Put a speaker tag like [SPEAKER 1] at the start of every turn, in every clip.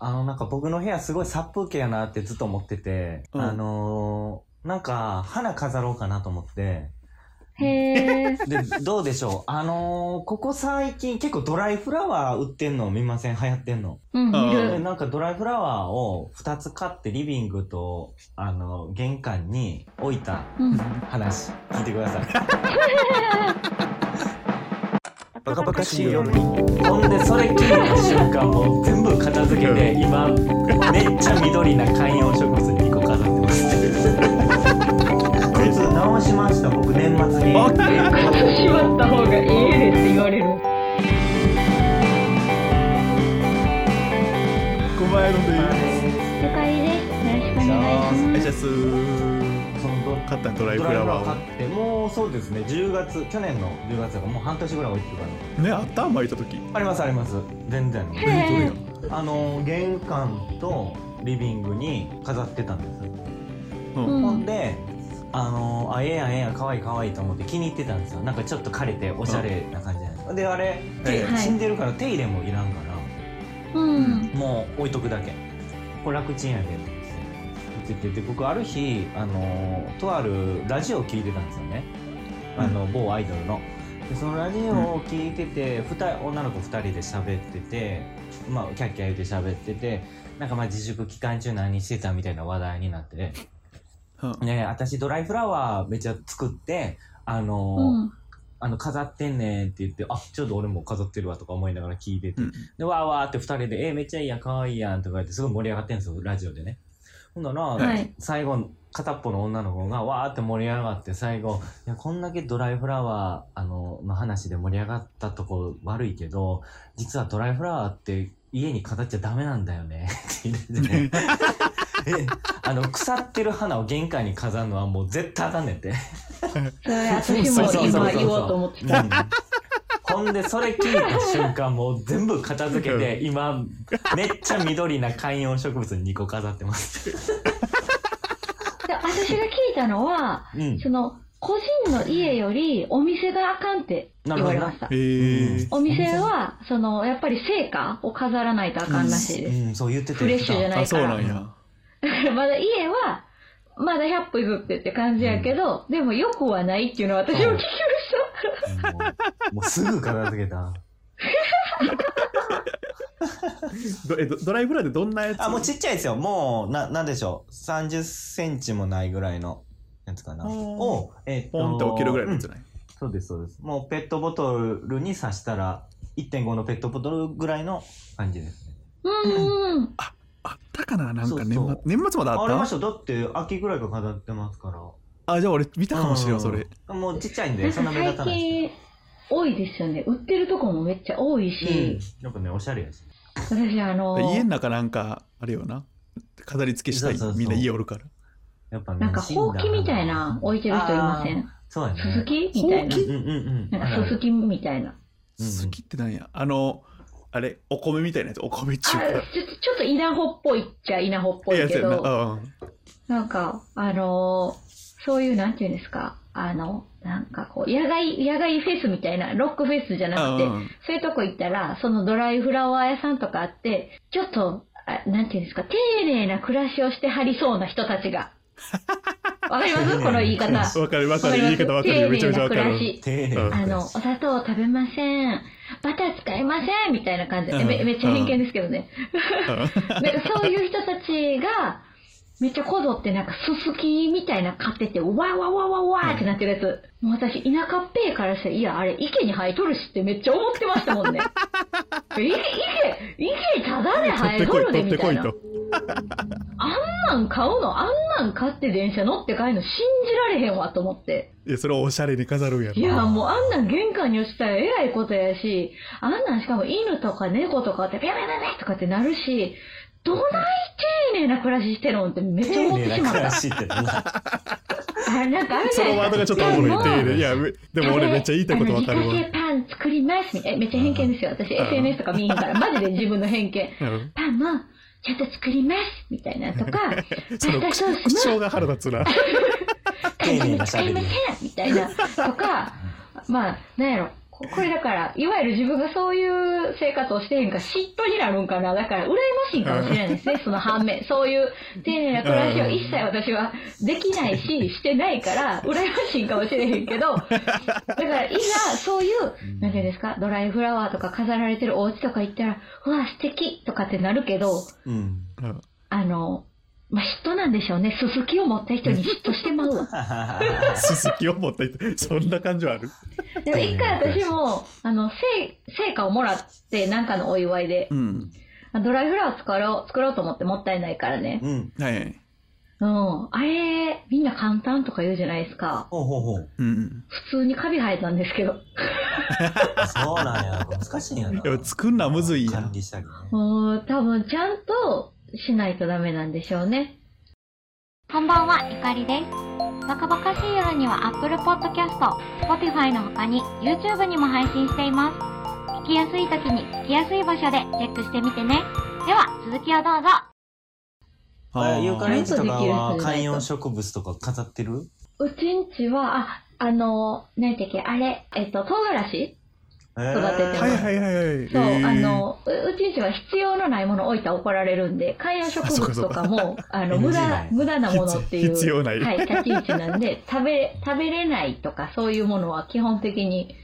[SPEAKER 1] あの、なんか僕の部屋すごい殺風景やなってずっと思ってて、
[SPEAKER 2] うん
[SPEAKER 1] あのーなんか花飾ろうかなと思って、
[SPEAKER 3] へえ。
[SPEAKER 1] で、どうでしょう？あのーここ最近結構ドライフラワー売ってんの見ません？流行ってんの？
[SPEAKER 3] うん、
[SPEAKER 2] あ
[SPEAKER 3] 見
[SPEAKER 1] で
[SPEAKER 3] る。
[SPEAKER 1] なんかドライフラワーを2つ買ってリビングと、あの、玄関に置いた
[SPEAKER 3] うん。
[SPEAKER 1] 話、聞いてください。
[SPEAKER 2] バカバカしい夜
[SPEAKER 1] ほんで、それ聞いた瞬間、もう全部片付けて、今、めっちゃ緑な観葉植物2個飾ってます。靴直しました、僕、年末に。
[SPEAKER 2] あ
[SPEAKER 3] しまった方がいいですって言われる。
[SPEAKER 2] こまえので
[SPEAKER 3] 了解です。よろしくお願いします。
[SPEAKER 2] 買ったドライフ
[SPEAKER 1] ドラ
[SPEAKER 2] ワー
[SPEAKER 1] フラワー買って、もうそうですね、10月、去年の10月だからもう半年ぐらい置いてるか
[SPEAKER 2] をねあった？巻いた時
[SPEAKER 1] な。あります、あります。全然。あの、玄関とリビングに飾ってたんです。
[SPEAKER 2] うん
[SPEAKER 3] うん
[SPEAKER 1] ほんで、あのあ、ええやんええやん、かわいいかわいいと思って気に入ってたんですよ。なんかちょっと枯れておしゃれな感じじゃないですか。で、あれ、手
[SPEAKER 3] はい
[SPEAKER 1] 死んでるから手入れもいらんから、
[SPEAKER 3] うん。
[SPEAKER 1] もう置いとくだけ。これ楽ちんやで。って言ってて、僕ある日、あのとあるラジオを聞いてたんですよね。あの、某アイドルの。でそのラジオを聞いてて、二人女の子2人で喋ってて、まあ、キャッキャ言って喋ってて、なんかまあ自粛期間中何してたみたいな話題になってて、
[SPEAKER 2] うん
[SPEAKER 1] ね私ドライフラワーめっちゃ作って、あのー
[SPEAKER 3] うん。
[SPEAKER 1] あの、飾ってんねんって言って、あ、ちょうど俺も飾ってるわとか思いながら聞いてて、
[SPEAKER 2] うん
[SPEAKER 1] で、わーわーって二人で、えめっちゃいいやん、かわいいやんとか言って、すごい盛り上がってんですよ、ラジオでね。ほんなら、
[SPEAKER 3] はい
[SPEAKER 1] 最後、片っぽの女の子がわーって盛り上がって、最後、いや、こんだけドライフラワー、あの、の話で盛り上がったとこ悪いけど、実はドライフラワーって家に飾っちゃダメなんだよね、って言ってて。え、あの、腐ってる花を玄関に飾るのはもう絶対あかんねんって。
[SPEAKER 3] それ私も今言おうと思ってた。
[SPEAKER 1] うんほんで、それ聞いた瞬間、もう全部片付けて、今、めっちゃ緑な観葉植物に2個飾ってます。
[SPEAKER 3] で私が聞いたのは、
[SPEAKER 1] うん。
[SPEAKER 3] その、個人の家よりお店があかんって言われました
[SPEAKER 2] へ。え
[SPEAKER 3] お店は、その、やっぱり成果を飾らないとあかんらしいです。
[SPEAKER 1] うん、そう言ってて。
[SPEAKER 3] フレッシュじゃない
[SPEAKER 2] あそうなんや
[SPEAKER 3] だからまだ家は、まだ100歩譲ってって感じやけど、でも良くはないっていうのは私も聞きまし
[SPEAKER 1] もうすぐ片付けた。
[SPEAKER 2] どえドドライフラワーでどんなやつ？
[SPEAKER 1] あ、もうちっちゃいですよ。もう、な、なんでしょう。30センチもないぐらいのやつかな。を、えっと。
[SPEAKER 2] ポンって置けるぐらいのやつ
[SPEAKER 1] うん
[SPEAKER 2] じゃない
[SPEAKER 1] そうです、そうです。もうペットボトルに刺したら、1.5のペットボトルぐらいの感じですね。
[SPEAKER 3] た。うんうん。
[SPEAKER 2] あったかな？なんか年
[SPEAKER 1] そうそう
[SPEAKER 2] 末年末まであっ
[SPEAKER 1] ありましたただって秋ぐらいから飾ってますから。
[SPEAKER 2] あじゃあ俺見たかもしれんそれ
[SPEAKER 1] うん。もうちっちゃいんで、そんな目立
[SPEAKER 3] 最
[SPEAKER 1] たない
[SPEAKER 3] 多いですよね。売ってるとこもめっちゃ多い
[SPEAKER 1] す
[SPEAKER 3] し、
[SPEAKER 1] うん。やっぱね、おしゃれやし。
[SPEAKER 3] 私あの、
[SPEAKER 2] 家の中なんかあれよな。飾り付けしたい。みんな家おるから。
[SPEAKER 1] やっぱね、
[SPEAKER 3] なんかほうきみたいな置いてる人いません？
[SPEAKER 1] そうやね。
[SPEAKER 3] すすきみたいな。
[SPEAKER 2] ほ。
[SPEAKER 1] うんうんうん。
[SPEAKER 3] なんかすすきみたいな。
[SPEAKER 1] うん
[SPEAKER 2] 好きってなんや？あのあれお米みたいなやつ？お米
[SPEAKER 3] あ
[SPEAKER 2] 中華。
[SPEAKER 3] ちょっとちょっと稲穂っぽいっちゃ稲穂っぽい
[SPEAKER 2] やつやな。
[SPEAKER 3] けど、
[SPEAKER 2] うん。
[SPEAKER 3] なんか、あのーそういう、なんていうんですか、あの、なんかこう、野外、野外フェスみたいな、ロックフェスじゃなくて、
[SPEAKER 2] うん
[SPEAKER 3] そういうとこ行ったら、そのドライフラワー屋さんとかあって、ちょっと、あなんていうんですか、丁寧な暮らしをしてはりそうな人たちが。わかります？この言い方。
[SPEAKER 2] わかるわかる。言い方わかる。よめちゃめちゃわかる。
[SPEAKER 3] 丁寧な暮らし。
[SPEAKER 1] 丁寧。
[SPEAKER 2] うん。
[SPEAKER 3] あの、お砂糖食べません。バター使いませんみたいな感じで、
[SPEAKER 2] うん。
[SPEAKER 3] めめっちゃ偏見ですけどね。そういう人たちが、めっちゃ小僧ってなんかすすきみたいな買ってて、わわわわわーってなってるやつ。もう私、田舎っぺーからしたら、いや、あれ、池に生えとるしってめっちゃ思ってましたもんね。池、池、池ただで生えとるでみたいな。
[SPEAKER 2] 取
[SPEAKER 3] あんなん買うの？あんなん買って電車乗って帰るの信じられへんわと思って。
[SPEAKER 2] いやそれをおしゃれに飾るんやろ
[SPEAKER 3] いや、もうあんなん玄関に落ちたらえらいことやし、あんなんしかも犬とか猫とかってピャピャピャピャとかってなるし、どない丁寧な暮らししてるのってめっちゃ思ってしまった。あれなんかあるじ
[SPEAKER 2] そ。のワードがちょっとおもろい丁寧い
[SPEAKER 3] い
[SPEAKER 2] やめでも俺めっちゃ言いたいことわかるわ
[SPEAKER 3] パン作りますみたいな。めっちゃ偏見ですよ。私 SNS とか見んから、マジで自分の偏見。
[SPEAKER 2] うん
[SPEAKER 3] パンもちゃんと作りますみたいなとか、
[SPEAKER 2] その口調が腹立つな
[SPEAKER 3] 漢字も使いませんみたいなとか、まあ、なんやろ、ここれだから、いわゆる自分がそういう生活をしてへんから嫉妬になるんかな。だから、羨ましいんかもしれないですね、その反面。そういう丁寧な暮らしを一切私はできないし、してないから、羨ましいんかもしれへんけど、だから、いざ、そういう、なんていうんですか、ドライフラワーとか飾られてるお家とか行ったら、うわ、素敵とかってなるけど、
[SPEAKER 1] うん。
[SPEAKER 2] うん
[SPEAKER 3] あの、まあ、嫉妬なんでしょうね。すすきを持った人に嫉妬してまうわ。
[SPEAKER 2] すすきを持っていて、そんな感じはある？
[SPEAKER 3] でも一回私も、あの、成、成果をもらって、なんかのお祝いで、
[SPEAKER 2] うん。
[SPEAKER 3] ドライフラワー作ろう、作ろうと思ってもったいないからね。
[SPEAKER 1] うん。
[SPEAKER 2] はいはい。
[SPEAKER 3] うん。あれ、みんな簡単とか言うじゃないですか。
[SPEAKER 1] ほうほうほう。
[SPEAKER 2] うん。
[SPEAKER 3] 普通にカビ生えたんですけど。
[SPEAKER 1] そうなんや。難しいんやな。
[SPEAKER 2] 作んのはむずいやん。
[SPEAKER 1] 管理したりね。
[SPEAKER 3] うん、多分ちゃんとしないとダメなんでしょうね。
[SPEAKER 4] こんばんは、ゆかりです。バカバカしい夜には Apple Podcast、Spotify の他に YouTube にも配信しています。聞きやすい時に聞きやすい場所でチェックしてみてね。では、続きをどうぞ。
[SPEAKER 1] えユーカリンチとかは観葉植物とか飾ってる？
[SPEAKER 3] うちんちは、あ、あの、何だっけ、あれ、えっと、唐辛子育ててます。
[SPEAKER 2] はいはいはいはい。
[SPEAKER 3] そう、
[SPEAKER 2] えー。
[SPEAKER 3] あ、の、ううちんちは必要のないもの置いたら怒られるんで、観葉植物とかも、あの、無駄無駄なものっていう、
[SPEAKER 2] 必要ない。
[SPEAKER 3] はい、立ち位置なんで、食べ、食べれないとか、そういうものは基本的に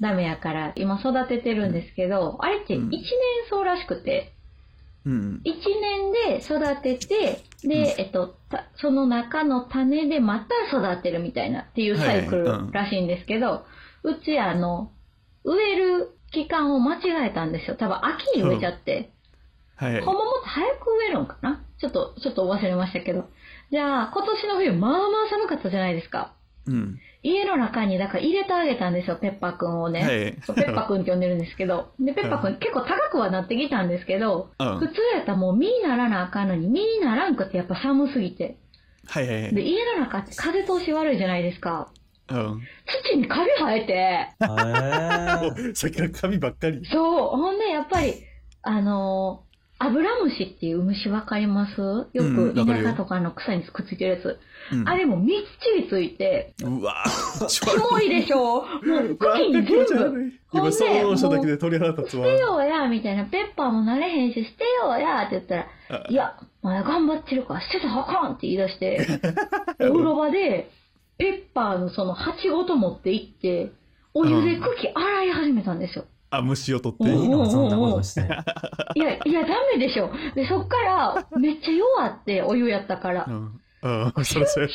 [SPEAKER 3] ダメやから、今育ててるんですけど、あれって
[SPEAKER 2] うん。
[SPEAKER 3] 一年草らしくて、
[SPEAKER 2] うん。
[SPEAKER 3] 一年で育てて、で、えっと、たその中の種でまた育てるみたいなっていうサイクルらしいんですけど、うちあの、植える期間を間違えたんですよ。多分秋に植えちゃって。
[SPEAKER 2] はいはい
[SPEAKER 3] ほん。まもっと早く植えるんかな？ちょっと、ちょっと忘れましたけど。じゃあ、今年の冬、まあまあ寒かったじゃないですか。
[SPEAKER 2] うん。
[SPEAKER 3] 家の中に、だから入れてあげたんですよ、ペッパーくんをね。
[SPEAKER 2] はい
[SPEAKER 3] そうペッパーくんって呼んでるんですけど。で、ペッパーくん結構高くはなってきたんですけど、
[SPEAKER 2] うん
[SPEAKER 3] 普通やったらもう実にならなあかんのに、実にならんくてやっぱ寒すぎて。
[SPEAKER 2] はいはいはい。
[SPEAKER 3] で、家の中って風通し悪いじゃないですか。
[SPEAKER 2] うん。
[SPEAKER 3] 土にカビ生えて、
[SPEAKER 1] へー
[SPEAKER 2] おさっきから髪ばっかり。
[SPEAKER 3] そう、ほんでやっぱり、あのーアブラムシっていう虫わかります？よ
[SPEAKER 2] うん
[SPEAKER 3] く
[SPEAKER 2] わかるよ
[SPEAKER 3] 田舎とかの草にくっついてるやつ。
[SPEAKER 2] うん
[SPEAKER 3] あれもみっちりついて、
[SPEAKER 2] うわぁ。
[SPEAKER 3] キモいでしょ？もう茎に全部。ほん
[SPEAKER 2] 今、
[SPEAKER 3] で
[SPEAKER 2] 想像しただけで鳥肌立つわ
[SPEAKER 3] 捨て。ようや、みたいな。ペッパーもなれへんし、捨てようや、って言ったら、
[SPEAKER 2] あ
[SPEAKER 3] いや、まだ頑張ってるから捨てたらあかんって言い出して、お風呂場で、ペッパーのその鉢ごと持って行って、お湯で茎洗い始めたんですよ。
[SPEAKER 2] あ、虫を取って。
[SPEAKER 3] うん
[SPEAKER 1] いいのそんなことして。
[SPEAKER 3] いや、いや、ダメでしょ。で、そっから、めっちゃ弱って、お湯やったから。
[SPEAKER 2] う
[SPEAKER 3] っ
[SPEAKER 2] ん。うん、それそれ。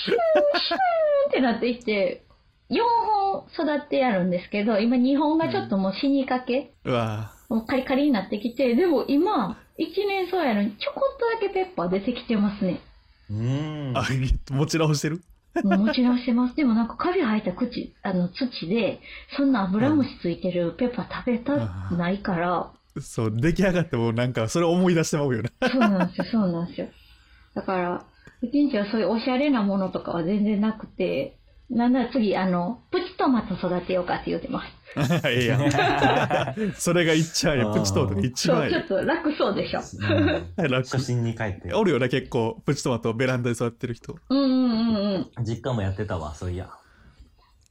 [SPEAKER 3] てなっていって、4本育ってやるんですけど、今2本がちょっともう死にかけ、
[SPEAKER 2] うわ
[SPEAKER 3] もうカリカリになってきて、でも今、1年そうやのに、ちょこっとだけペッパー出てきてますね。
[SPEAKER 1] うーん。
[SPEAKER 2] あ、持ち直してる？
[SPEAKER 3] 持ち直してます。でもなんかカビ生えた口、あの土で、そんなアブラムシついてるペッパー食べたくないから、
[SPEAKER 2] そう、出来上がってもなんか、それ思い出してまうよな。
[SPEAKER 3] そうなんですよ、そうなんですよ。だから、うちんちはそういうおしゃれなものとかは全然なくて、なんなら次、あの、プチトマト育てようかって言ってます。
[SPEAKER 2] ええやん。それが一番や。プチトマトが一
[SPEAKER 3] そう、
[SPEAKER 2] 番や
[SPEAKER 3] ちょっ。と楽そうでしょ。
[SPEAKER 1] うん
[SPEAKER 2] 楽
[SPEAKER 1] 初心に帰って。
[SPEAKER 2] おるよな、結構。プチトマトをベランダで育ってる人。
[SPEAKER 3] うんうんうんうん。
[SPEAKER 1] 実家もやってたわ、そういや。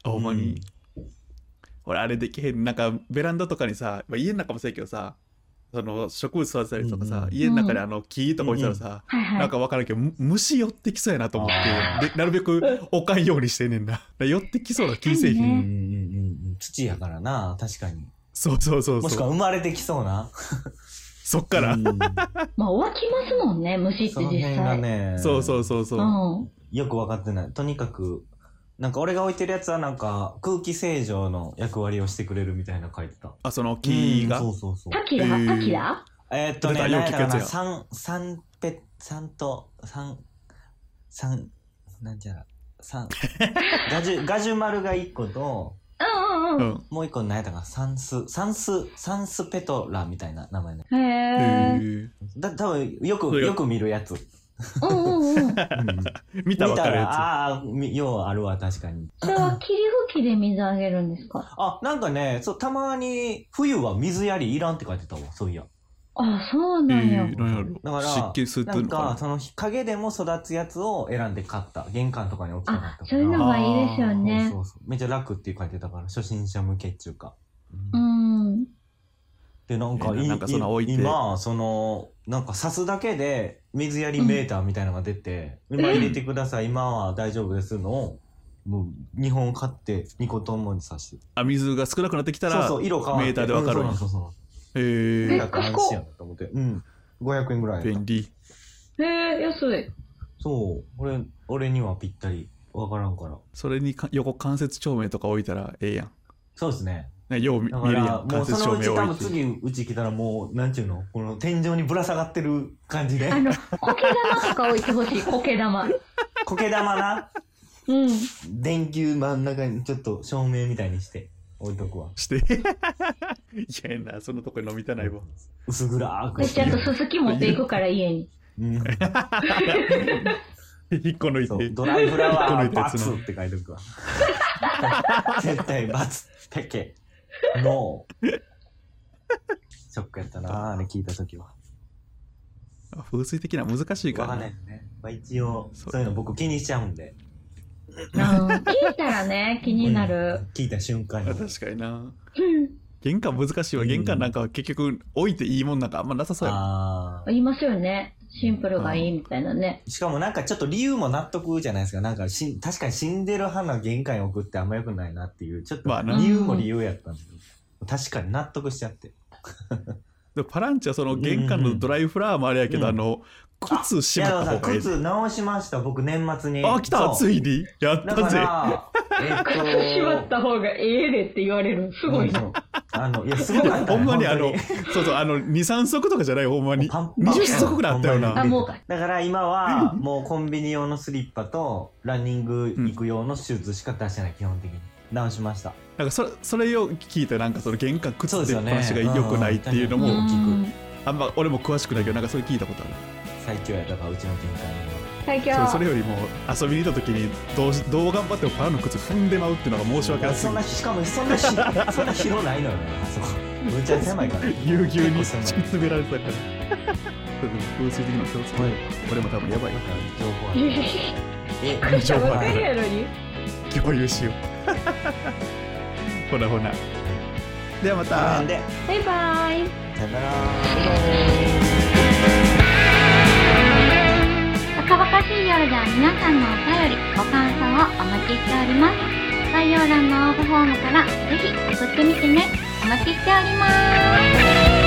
[SPEAKER 2] あほんまに。俺、あれできへん。なんか、ベランダとかにさ、まあ、家の中もそうやけどさ、その植物育てたりとかさ、
[SPEAKER 1] うんうん
[SPEAKER 2] 家の中であの木とか置いてたらさ、
[SPEAKER 3] はいはい。
[SPEAKER 2] なんかわからんけど、む虫寄ってきそうやなと思
[SPEAKER 1] あ
[SPEAKER 2] って、でなるべく置かんようにしてんねんな。寄ってきそうな気せえへん。
[SPEAKER 3] 確かにね
[SPEAKER 1] うんうんうんうん。土やからな、確かに。
[SPEAKER 2] そうそうそう
[SPEAKER 1] もしく
[SPEAKER 2] そう。
[SPEAKER 1] は生まれてきそうな。
[SPEAKER 2] そっから。
[SPEAKER 1] うん
[SPEAKER 3] まあ、湧きますもんね、虫って
[SPEAKER 1] その
[SPEAKER 3] 実
[SPEAKER 1] 辺が
[SPEAKER 3] 際。
[SPEAKER 1] ね、
[SPEAKER 2] そうそうそうそう。
[SPEAKER 3] うん。
[SPEAKER 1] よく分かってない。とにかく、なんか俺が置いてるやつはなんか空気清浄の役割をしてくれるみたいな書いてた。
[SPEAKER 2] あ、その木が？
[SPEAKER 1] うん。そうそうそう。
[SPEAKER 3] タキラ？
[SPEAKER 2] えー
[SPEAKER 3] タキラ？
[SPEAKER 1] えーっとね、何やったかな、三、三ペ、三と、三、三、なんちゃら、三、ガジュ、ガジュマルが一個と、
[SPEAKER 3] うんうんうん。
[SPEAKER 2] うん。
[SPEAKER 1] もう一個何やったかな、サンス、サンス、サンスペトラみたいな名前ね。
[SPEAKER 3] へ
[SPEAKER 2] へ
[SPEAKER 3] え。
[SPEAKER 2] ー
[SPEAKER 1] だ、多分よく、
[SPEAKER 2] よ
[SPEAKER 1] く見るやつ。
[SPEAKER 3] うんうんうん。
[SPEAKER 2] 見たらわかるや
[SPEAKER 1] ああー、みようあるわ、確かに。
[SPEAKER 3] それは霧吹きで水あげるんですか？
[SPEAKER 1] あ、なんかね、そう、たまに、冬は水やりいらんって書いてたわ、そういや。
[SPEAKER 3] あ、そうなんや。
[SPEAKER 2] えー、なんやろ
[SPEAKER 1] だから
[SPEAKER 2] 湿気吸って
[SPEAKER 1] なん
[SPEAKER 2] るのかな
[SPEAKER 1] かその影でも育つやつを選んで買った玄関とかに置きたかったから
[SPEAKER 3] あそういうのがいいですよね
[SPEAKER 1] そうそうそうめっちゃ楽って書いてたから初心者向けっていうか、
[SPEAKER 3] う
[SPEAKER 1] うん
[SPEAKER 3] ん。
[SPEAKER 1] でなんか
[SPEAKER 2] なんかその置いて。
[SPEAKER 1] 今そのなんか刺すだけで水やりメーターみたいなのが出て、今入れてください今は大丈夫ですのをもう2本買って2個ともに刺して。
[SPEAKER 2] あ水が少なくなってきた
[SPEAKER 1] そう
[SPEAKER 2] ら
[SPEAKER 1] そう色変わって。
[SPEAKER 2] メーターでわかるんや。
[SPEAKER 1] うんそうそうそう
[SPEAKER 2] えー、
[SPEAKER 1] だから安心やなと思って。うん。500円ぐらい
[SPEAKER 2] 便利。
[SPEAKER 3] へえ、安い。
[SPEAKER 1] そう。俺俺にはぴったり。わからんから。
[SPEAKER 2] それにか横間接照明とか置いたらええやん。
[SPEAKER 1] そうですね
[SPEAKER 2] ねよう見
[SPEAKER 1] だから
[SPEAKER 2] 見るやん。
[SPEAKER 1] もうそのうち多分次うち来たらもうなんちゅうのこの天井にぶら下がってる感じで。
[SPEAKER 3] あの、苔玉とか置いてほしい、苔玉。
[SPEAKER 1] 苔玉な。
[SPEAKER 3] うん。
[SPEAKER 1] 電球真ん中にちょっと照明みたいにして置いとくわ。
[SPEAKER 2] して。いやなそんなとこに飲みたないわ。
[SPEAKER 1] 薄暗く
[SPEAKER 3] で、
[SPEAKER 1] して。
[SPEAKER 3] ちゃんとすすき持っていくから、家に。
[SPEAKER 1] うん。
[SPEAKER 2] 一個抜い
[SPEAKER 1] そう
[SPEAKER 2] て
[SPEAKER 1] ドライフラワー
[SPEAKER 2] このやつの。
[SPEAKER 1] バツって書いとくわ。絶対バツペケノーショックやったなあれ聞いた時は。
[SPEAKER 2] あ風水的な難しいか
[SPEAKER 1] わからん
[SPEAKER 2] な
[SPEAKER 1] ないね、まあ、一応
[SPEAKER 2] そう。
[SPEAKER 1] いうの僕気にしちゃうんで。
[SPEAKER 3] うん。聞いたらね、気になる。
[SPEAKER 1] 聞いた瞬間に。
[SPEAKER 2] あ確かにな。
[SPEAKER 3] うん。
[SPEAKER 2] 玄関難しいわ
[SPEAKER 1] うん
[SPEAKER 2] 玄関なんかは結局置いていいもんなんかあんまなさそうやもん
[SPEAKER 1] あー
[SPEAKER 3] 言いますよね。シンプルがいいみたいなね。
[SPEAKER 1] しかもなんかちょっと理由も納得じゃないですか。なんかし確かに死んでる花玄関に置くってあんま良くないなっていう、ちょっと
[SPEAKER 2] まあな
[SPEAKER 1] 理由も理由やったんですけど、確かに納得しちゃって。
[SPEAKER 2] でパランチはその玄関のドライフラワーもあれやけど、
[SPEAKER 1] うん
[SPEAKER 2] あの靴しまった方がいい。
[SPEAKER 1] 靴直しました、僕年末に。
[SPEAKER 2] あ来たついに？やっ
[SPEAKER 1] だか
[SPEAKER 2] たぜ
[SPEAKER 1] ら、えっと、
[SPEAKER 3] 靴しまった方がええでって言われる。すごい
[SPEAKER 1] あの、いや、すごかった、
[SPEAKER 2] ほんまにあの
[SPEAKER 1] 本
[SPEAKER 2] そうそうあの23足とかじゃない？ほんまに。
[SPEAKER 1] パンパン
[SPEAKER 2] 20足ぐらいあったよな。
[SPEAKER 1] だから今は、もうコンビニ用のスリッパと、ランニング行く用のシューズしか出してない、基本的に。直しました。
[SPEAKER 2] なんかそれそれを聞いてなんかその玄関靴
[SPEAKER 1] そうですよね
[SPEAKER 2] って話が良くないっていうのも、
[SPEAKER 1] うん。大きく
[SPEAKER 2] あんま俺も詳しくないけどなんかそれ聞いたことある
[SPEAKER 1] 最強やったから、うちの玄関には。
[SPEAKER 3] 最強。
[SPEAKER 2] それそれよりも遊びに行った時にどうしどう頑張ってもパラの靴踏んでまうっていうのが申し訳なすぎる
[SPEAKER 1] そんなしかもそんなしそんな広ないのよあそこ。むっちゃ狭いから。
[SPEAKER 2] ぎゅうぎゅうに
[SPEAKER 1] 結構狭い。
[SPEAKER 2] 敷き詰められてた。から風水的なの気をつけて、
[SPEAKER 1] はい。
[SPEAKER 2] 俺も多分やばい
[SPEAKER 1] 情報ある。え
[SPEAKER 3] めっちゃばっかりやのに。
[SPEAKER 2] 共有しよう。ほなほなではまた。
[SPEAKER 3] バイバイ。
[SPEAKER 1] さよなら
[SPEAKER 4] 感想をお待ちしております。概要欄の応募フォームからぜひ送ってみてね。お待ちしております。